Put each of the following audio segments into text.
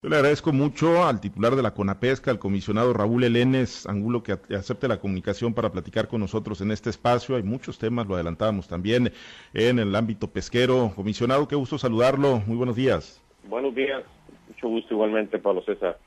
Yo le agradezco mucho al titular de la CONAPESCA, al comisionado Raúl Elenes Angulo, que acepte la comunicación para platicar con nosotros en este espacio. Hay muchos temas, lo adelantábamos también en el ámbito pesquero. Comisionado, qué gusto saludarlo. Muy buenos días. Buenos días. Mucho gusto igualmente, Pablo César.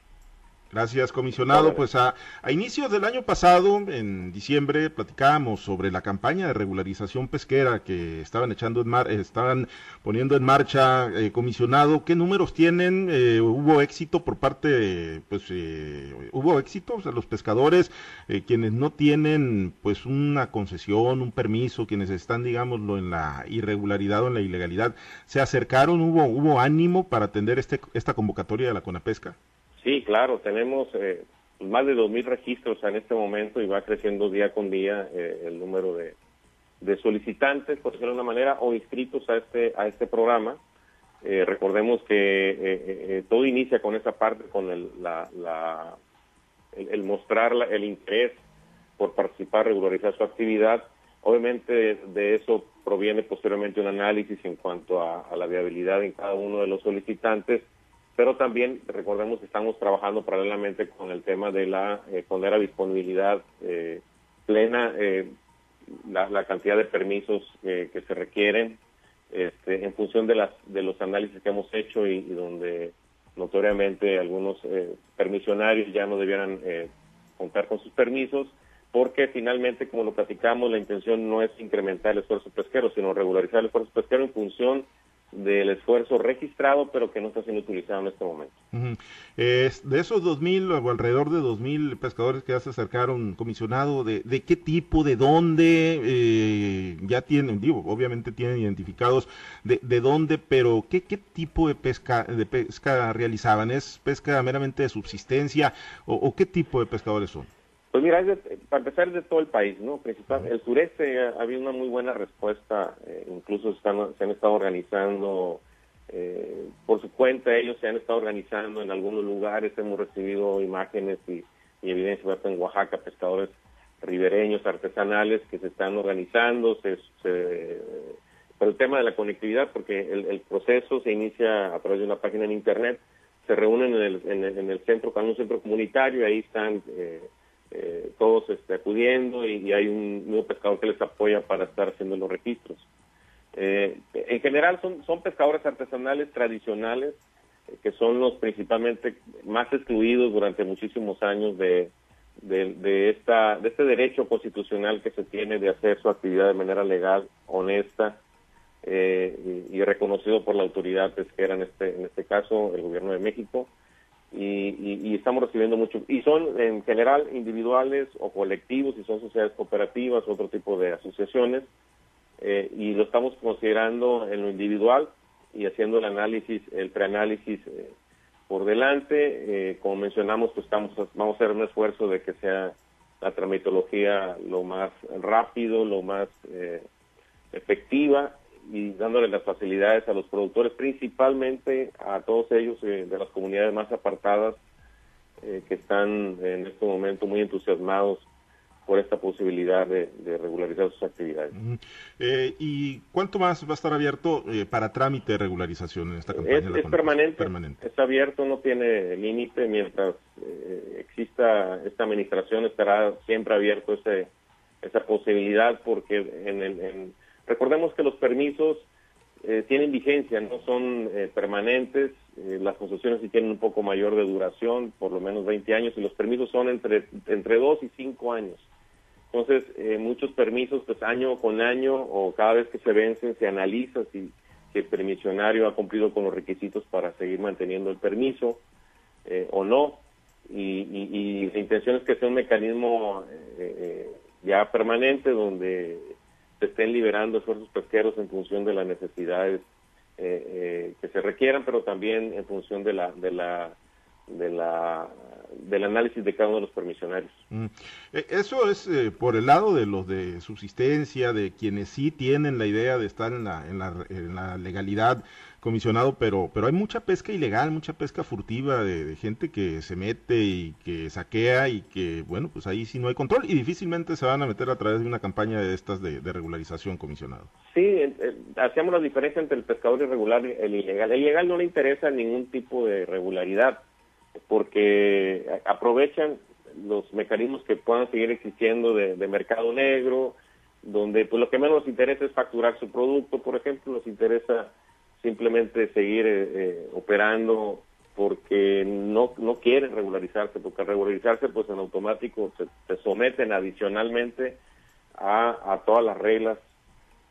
Gracias, comisionado. Pues a, a, inicios del año pasado, en diciembre, platicábamos sobre la campaña de regularización pesquera que estaban echando en mar, estaban poniendo en marcha, eh, comisionado. ¿Qué números tienen? Eh, ¿Hubo éxito por parte, pues, eh, hubo éxito? O sea, los pescadores, eh, quienes no tienen, pues, una concesión, un permiso, quienes están, digámoslo, en la irregularidad o en la ilegalidad, ¿se acercaron? ¿Hubo, hubo ánimo para atender este, esta convocatoria de la CONAPESCA? Sí, claro, tenemos eh, más de 2.000 registros en este momento y va creciendo día con día eh, el número de, de, solicitantes, por decirlo de una manera, o inscritos a este, a este programa. Eh, recordemos que eh, todo inicia con esa parte, con el, la, la, el, mostrar la, el interés por participar, regularizar su actividad. Obviamente de, eso proviene posteriormente un análisis en cuanto a la viabilidad en cada uno de los solicitantes pero también recordemos que estamos trabajando paralelamente con el tema de la eh, poner a disponibilidad eh, plena eh, la, cantidad de permisos que se requieren este, en función de las de los análisis que hemos hecho y, y donde notoriamente algunos eh, permisionarios ya no debieran contar con sus permisos porque finalmente como lo platicamos la intención no es incrementar el esfuerzo pesquero sino regularizar el esfuerzo pesquero en función del esfuerzo registrado, pero que no está siendo utilizado en este momento. De esos 2.000 o alrededor de 2.000 pescadores que ya se acercaron, comisionado, ¿de, de qué tipo, de dónde? Eh, ya tienen, digo, obviamente tienen identificados de, de dónde, pero ¿qué, ¿qué tipo de pesca, de pesca realizaban? ¿Es pesca meramente de subsistencia o qué tipo de pescadores son? Pues mira, es de, para empezar es de todo el país, ¿no? Principal, el sureste ha, ha habido una muy buena respuesta, eh, incluso están, se han estado organizando eh, por su cuenta, ellos se han estado organizando en algunos lugares, hemos recibido imágenes y, y evidencia en Oaxaca, pescadores ribereños, artesanales que se están organizando, se, se, pero el tema de la conectividad, porque el, el, proceso se inicia a través de una página en internet, se reúnen en el, en el, en el centro, en un centro comunitario, y ahí están eh, eh, todos este, acudiendo y, hay un nuevo pescador que les apoya para estar haciendo los registros. Eh, en general son, pescadores artesanales tradicionales eh, que son los principalmente más excluidos durante muchísimos años de, de, de, esta, de este derecho constitucional que se tiene de hacer su actividad de manera legal, honesta eh, y, y, reconocido por la autoridad pesquera, en este, en este caso el gobierno de México y, y, y, estamos recibiendo mucho. Y son en general individuales o colectivos, y son sociedades cooperativas, otro tipo de asociaciones, eh, y lo estamos considerando en lo individual y haciendo el análisis, el preanálisis eh, por delante. Eh, como mencionamos, pues estamos, vamos a hacer un esfuerzo de que sea la tramitología lo más rápido, lo más eh, efectiva y dándole las facilidades a los productores, principalmente a todos ellos eh, de las comunidades más apartadas eh, que están en este momento muy entusiasmados por esta posibilidad de, de regularizar sus actividades. Uh -huh. eh, ¿Y cuánto más va a estar abierto eh, para trámite de regularización en esta campaña? Es, es permanente, permanente, está abierto, no tiene límite, mientras exista esta administración estará siempre abierto ese, esa posibilidad porque en el... En, Recordemos que los permisos eh, tienen vigencia, no son eh, permanentes, eh, las concesiones sí tienen un poco mayor de duración, por lo menos 20 años, y los permisos son entre, entre 2 y 5 años. Entonces, eh, muchos permisos, pues año con año o cada vez que se vencen, se analiza si, si el permisionario ha cumplido con los requisitos para seguir manteniendo el permiso o no. Y, y, y, la intención es que sea un mecanismo ya permanente donde se estén liberando esfuerzos pesqueros en función de las necesidades eh, eh, que se requieran, pero también en función de la de la de la del análisis de cada uno de los permisionarios. Mm. E, eso es eh, por el lado de los de subsistencia, de quienes sí tienen la idea de estar en la, en la, en la legalidad comisionado, pero, pero hay mucha pesca ilegal, mucha pesca furtiva de, gente que se mete y que saquea y que, bueno, pues ahí sí no hay control y difícilmente se van a meter a través de una campaña de estas de, regularización, comisionado. Sí, hacemos la diferencia entre el pescador irregular y el ilegal. El ilegal no le interesa ningún tipo de regularidad porque aprovechan los mecanismos que puedan seguir existiendo de, mercado negro, donde pues lo que menos nos interesa es facturar su producto, por ejemplo, nos interesa simplemente seguir eh, eh, operando porque no, no quieren regularizarse, porque al regularizarse pues en automático se, someten adicionalmente a, a, todas las reglas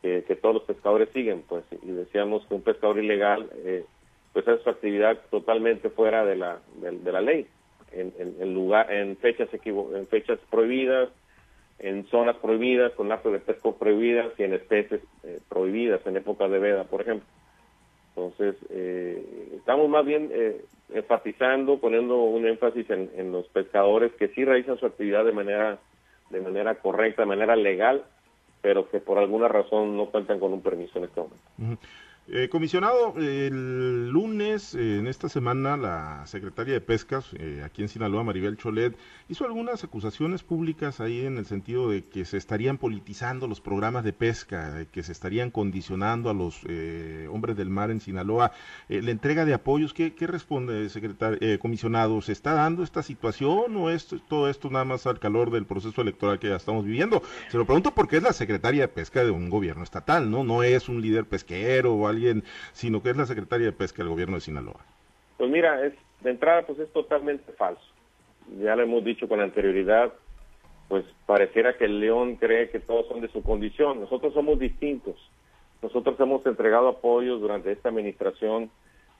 que, todos los pescadores siguen, pues, y decíamos que un pescador ilegal eh, pues es su actividad totalmente fuera de la, de, la ley, en, en, lugar, en fechas en fechas prohibidas, en zonas prohibidas, con lapsos de pesco prohibidas y en especies prohibidas, en época de veda, por ejemplo. Entonces, eh, estamos más bien eh, enfatizando, poniendo un énfasis en, los pescadores que sí realizan su actividad de manera, de manera correcta, de manera legal, pero que por alguna razón no cuentan con un permiso en este momento. Eh, comisionado, el lunes, eh, en esta semana, la secretaria de Pescas, eh, aquí en Sinaloa, Maribel Cholet, hizo algunas acusaciones públicas ahí en el sentido de que se estarían politizando los programas de pesca, que se estarían condicionando a los hombres del mar en Sinaloa. la entrega de apoyos, ¿qué, qué responde, secretario, comisionado? ¿Se está dando esta situación o es todo esto nada más al calor del proceso electoral que ya estamos viviendo? Se lo pregunto porque es la secretaria de Pesca de un gobierno estatal, ¿no? No es un líder pesquero o alguien sino que es la secretaria de Pesca del gobierno de Sinaloa. Pues mira, es, de entrada pues es totalmente falso. Ya lo hemos dicho con anterioridad, pues pareciera que el león cree que todos son de su condición. Nosotros somos distintos. Nosotros hemos entregado apoyos durante esta administración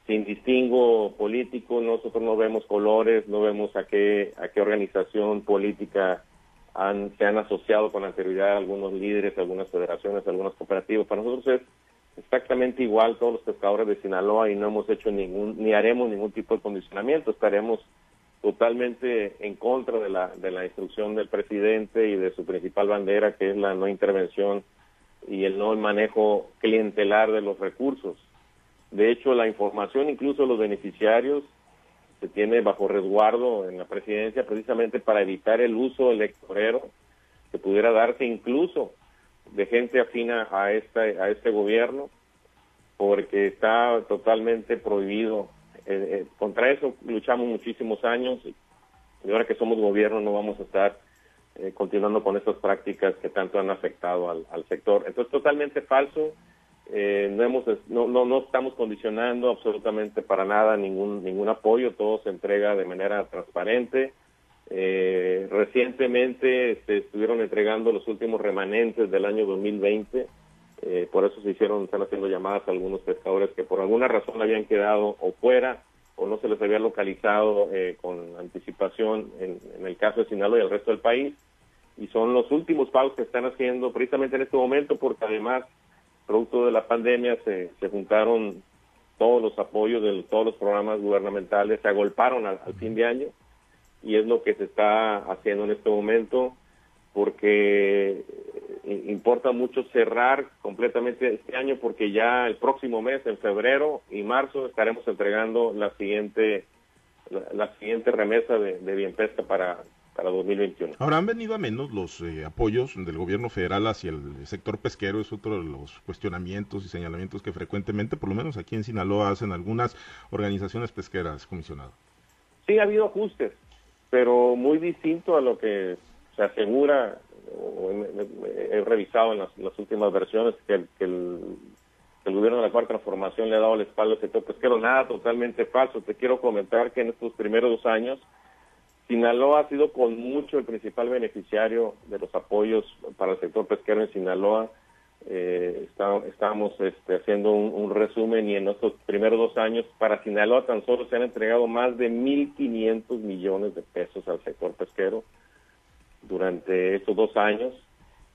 sin distingo político, nosotros no vemos colores, no vemos a qué, a qué organización política han, se han asociado con anterioridad algunos líderes, algunas federaciones, algunos cooperativos. Para nosotros es exactamente igual todos los pescadores de Sinaloa y no hemos hecho ningún, ni haremos ningún tipo de condicionamiento, estaremos totalmente en contra de la, de la instrucción del presidente y de su principal bandera, que es la no intervención y el no manejo clientelar de los recursos. De hecho, la información incluso de los beneficiarios se tiene bajo resguardo en la presidencia precisamente para evitar el uso electorero que pudiera darse incluso de gente afina a este, a este gobierno, porque está totalmente prohibido. Eh, eh, contra eso luchamos muchísimos años y, ahora que somos gobierno no vamos a estar eh, continuando con estas prácticas que tanto han afectado al, al sector. Entonces, totalmente falso. no, hemos, no, no, no estamos condicionando absolutamente para nada ningún, ningún apoyo, todo se entrega de manera transparente eh, recientemente se estuvieron entregando los últimos remanentes del año 2020, eh, por eso se hicieron, están haciendo llamadas a algunos pescadores que por alguna razón habían quedado o fuera o no se les había localizado eh, con anticipación en, el caso de Sinaloa y el resto del país. Y son los últimos pagos que están haciendo precisamente en este momento porque además, producto de la pandemia, se, se juntaron todos los apoyos de todos los programas gubernamentales, se agolparon al fin de año y es lo que se está haciendo en este momento porque eh, importa mucho cerrar completamente este año porque ya el próximo mes, en febrero y marzo, estaremos entregando la siguiente la, siguiente remesa de, de bien pesca para, para 2021. Ahora han venido a menos los eh, apoyos del gobierno federal hacia el sector pesquero, es otro de los cuestionamientos y señalamientos que frecuentemente, por lo menos aquí en Sinaloa, hacen algunas organizaciones pesqueras, comisionado. Sí, ha habido ajustes, pero muy distinto a lo que se asegura, o he, revisado en las, últimas versiones, que, el, gobierno de la Cuarta Transformación le ha dado la espalda al sector pesquero, nada totalmente falso. Te quiero comentar que en estos primeros dos años, Sinaloa ha sido con mucho el principal beneficiario de los apoyos para el sector pesquero en Sinaloa eh, estamos este, haciendo un, resumen y en estos primeros dos años para Sinaloa tan solo se han entregado más de 1.500 millones de pesos al sector pesquero durante estos dos años.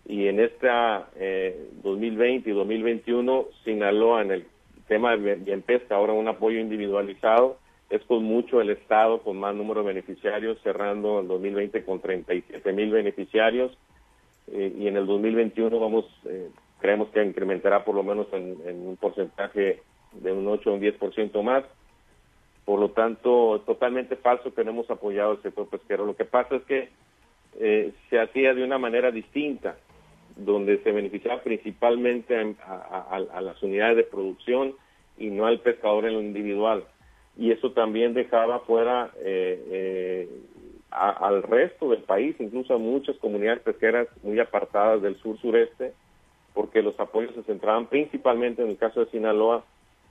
Y en esta eh, 2020 y 2021 Sinaloa en el tema de bien pesca ahora un apoyo individualizado es con mucho el Estado con más número de beneficiarios, cerrando el 2020 con 37 mil beneficiarios. Eh, y en el 2021 vamos, eh, creemos que incrementará por lo menos en, un porcentaje de un 8 o un 10% más. Por lo tanto, totalmente falso que no hemos apoyado el sector pesquero. Lo que pasa es que eh, se hacía de una manera distinta, donde se beneficiaba principalmente a, a, las unidades de producción y no al pescador en lo individual. Y eso también dejaba fuera eh, eh, al resto del país, incluso a muchas comunidades pesqueras muy apartadas del sur-sureste, porque los apoyos se centraban principalmente en el caso de Sinaloa,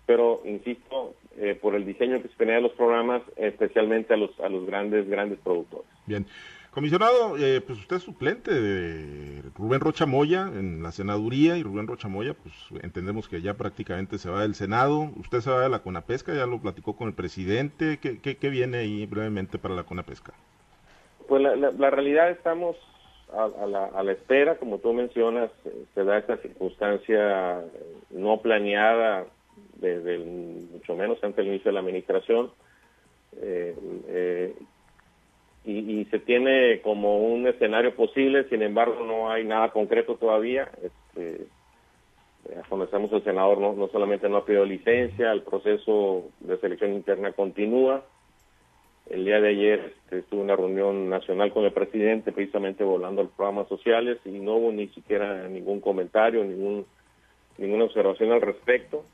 pero insisto, eh, por el diseño que se tenía de los programas, especialmente a los, a los grandes, grandes productores. Bien. Comisionado, eh, pues usted es suplente de Rubén Rocha Moya en la senaduría y Rubén Rocha Moya, pues entendemos que ya prácticamente se va del Senado. Usted se va de la Conapesca, ya lo platicó con el presidente. ¿Qué, qué, viene ahí brevemente para la Conapesca? Pues la, realidad estamos a, la, a, la, espera, como tú mencionas, eh, se da esta circunstancia no planeada desde mucho menos antes del inicio de la administración. Eh, eh y, se tiene como un escenario posible, sin embargo no hay nada concreto todavía. Este, conocemos el senador no solamente no ha pedido licencia, el proceso de selección interna continúa. El día de ayer este, tuve una reunión nacional con el presidente, precisamente volando los programas sociales, y no hubo ni siquiera ningún comentario, ninguna observación al respecto.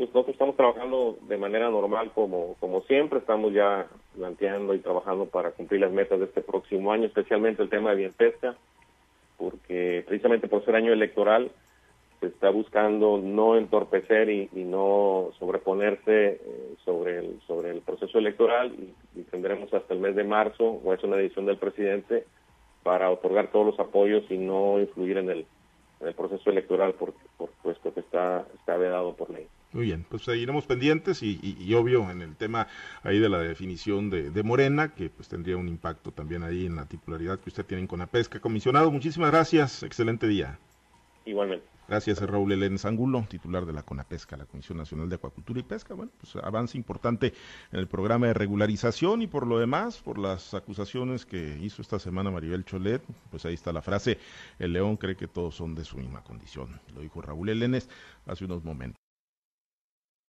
Pues nosotros estamos trabajando de manera normal como, siempre, estamos ya planteando y trabajando para cumplir las metas de este próximo año, especialmente el tema de bien pesca, porque precisamente por ser año electoral se está buscando no entorpecer y, no sobreponerse eh, sobre, el, sobre el proceso electoral tendremos hasta el mes de marzo, o es una decisión del presidente, para otorgar todos los apoyos y no influir en el, en el proceso electoral, por, por puesto que está, está vedado por ley. Muy bien, pues seguiremos pendientes y, y, obvio en el tema ahí de la definición de, de, Morena, que pues tendría un impacto también ahí en la titularidad que usted tiene con la pesca. Comisionado, muchísimas gracias, excelente día. Igualmente. Gracias, Raúl Elén Angulo, titular de la CONAPESCA, la Comisión Nacional de Acuacultura y Pesca. Bueno, pues avance importante en el programa de regularización y por lo demás, por las acusaciones que hizo esta semana Maribel Cholet, pues ahí está la frase, el león cree que todos son de su misma condición. Lo dijo Raúl Elenes hace unos momentos.